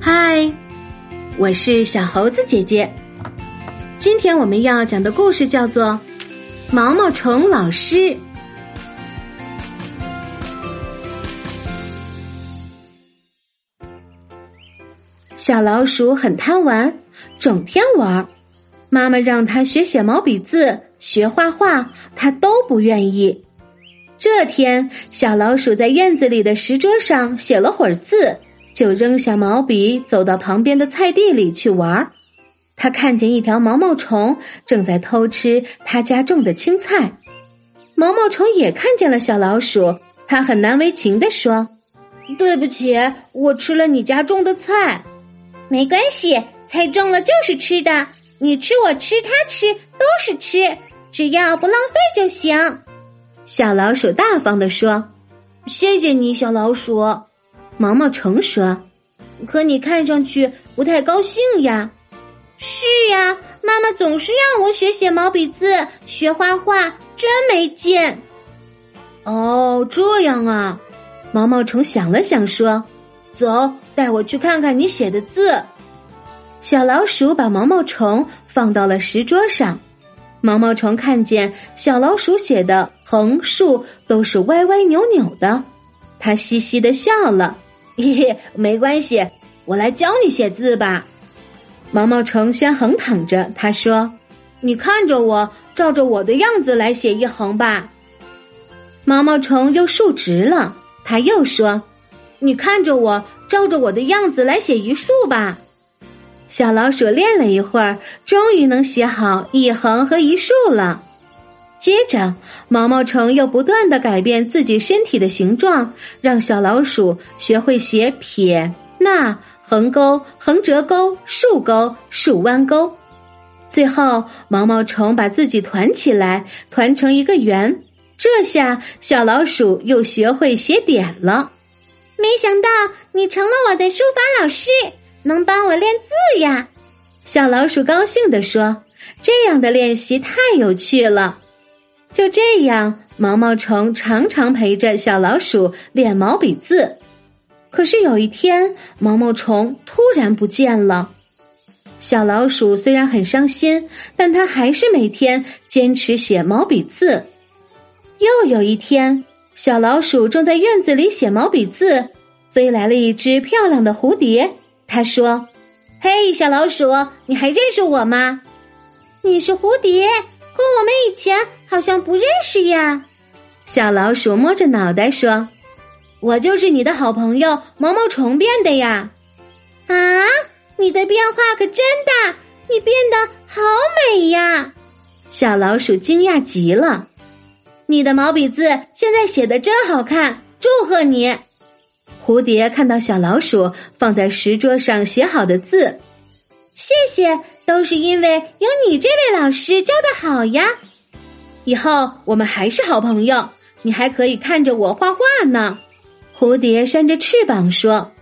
嗨，我是小猴子姐姐。今天我们要讲的故事叫做《毛毛虫老师》。小老鼠很贪玩，整天玩。妈妈让他学写毛笔字、学画画，他都不愿意。这天，小老鼠在院子里的石桌上写了会儿字，就扔下毛笔，走到旁边的菜地里去玩儿。他看见一条毛毛虫正在偷吃他家种的青菜，毛毛虫也看见了小老鼠，他很难为情地说：“对不起，我吃了你家种的菜。”没关系，菜种了就是吃的，你吃我吃他吃都是吃，只要不浪费就行。小老鼠大方的说：“谢谢你，小老鼠。”毛毛虫说：“可你看上去不太高兴呀。”“是呀，妈妈总是让我学写毛笔字、学画画，真没劲。”“哦，这样啊。”毛毛虫想了想说：“走，带我去看看你写的字。”小老鼠把毛毛虫放到了石桌上。毛毛虫看见小老鼠写的横竖都是歪歪扭扭的，他嘻嘻的笑了。嘿嘿，没关系，我来教你写字吧。毛毛虫先横躺着，他说：“你看着我，照着我的样子来写一横吧。”毛毛虫又竖直了，他又说：“你看着我，照着我的样子来写一竖吧。”小老鼠练了一会儿，终于能写好一横和一竖了。接着，毛毛虫又不断的改变自己身体的形状，让小老鼠学会写撇捺横钩、横折钩、竖钩、竖弯钩。最后，毛毛虫把自己团起来，团成一个圆。这下，小老鼠又学会写点了。没想到你成了我的书法老师。能帮我练字呀？小老鼠高兴地说：“这样的练习太有趣了。”就这样，毛毛虫常常陪着小老鼠练毛笔字。可是有一天，毛毛虫突然不见了。小老鼠虽然很伤心，但它还是每天坚持写毛笔字。又有一天，小老鼠正在院子里写毛笔字，飞来了一只漂亮的蝴蝶。他说：“嘿，小老鼠，你还认识我吗？你是蝴蝶，可我们以前好像不认识呀。”小老鼠摸着脑袋说：“我就是你的好朋友毛毛虫变的呀。”啊，你的变化可真大，你变得好美呀！小老鼠惊讶极了。你的毛笔字现在写的真好看，祝贺你！蝴蝶看到小老鼠放在石桌上写好的字，谢谢，都是因为有你这位老师教的好呀。以后我们还是好朋友，你还可以看着我画画呢。蝴蝶扇着翅膀说：“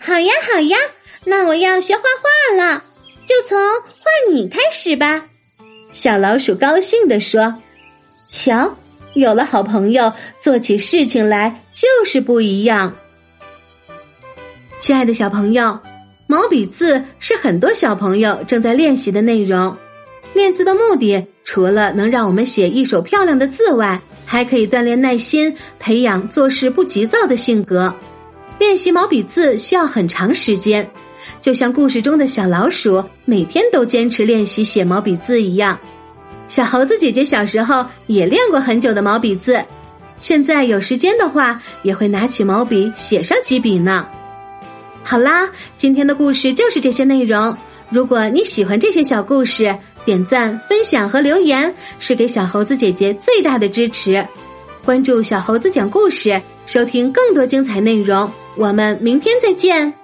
好呀，好呀，那我要学画画了，就从画你开始吧。”小老鼠高兴地说：“瞧，有了好朋友，做起事情来就是不一样。”亲爱的小朋友，毛笔字是很多小朋友正在练习的内容。练字的目的，除了能让我们写一手漂亮的字外，还可以锻炼耐心，培养做事不急躁的性格。练习毛笔字需要很长时间，就像故事中的小老鼠每天都坚持练习写毛笔字一样。小猴子姐姐小时候也练过很久的毛笔字，现在有时间的话，也会拿起毛笔写上几笔呢。好啦，今天的故事就是这些内容。如果你喜欢这些小故事，点赞、分享和留言是给小猴子姐姐最大的支持。关注小猴子讲故事，收听更多精彩内容。我们明天再见。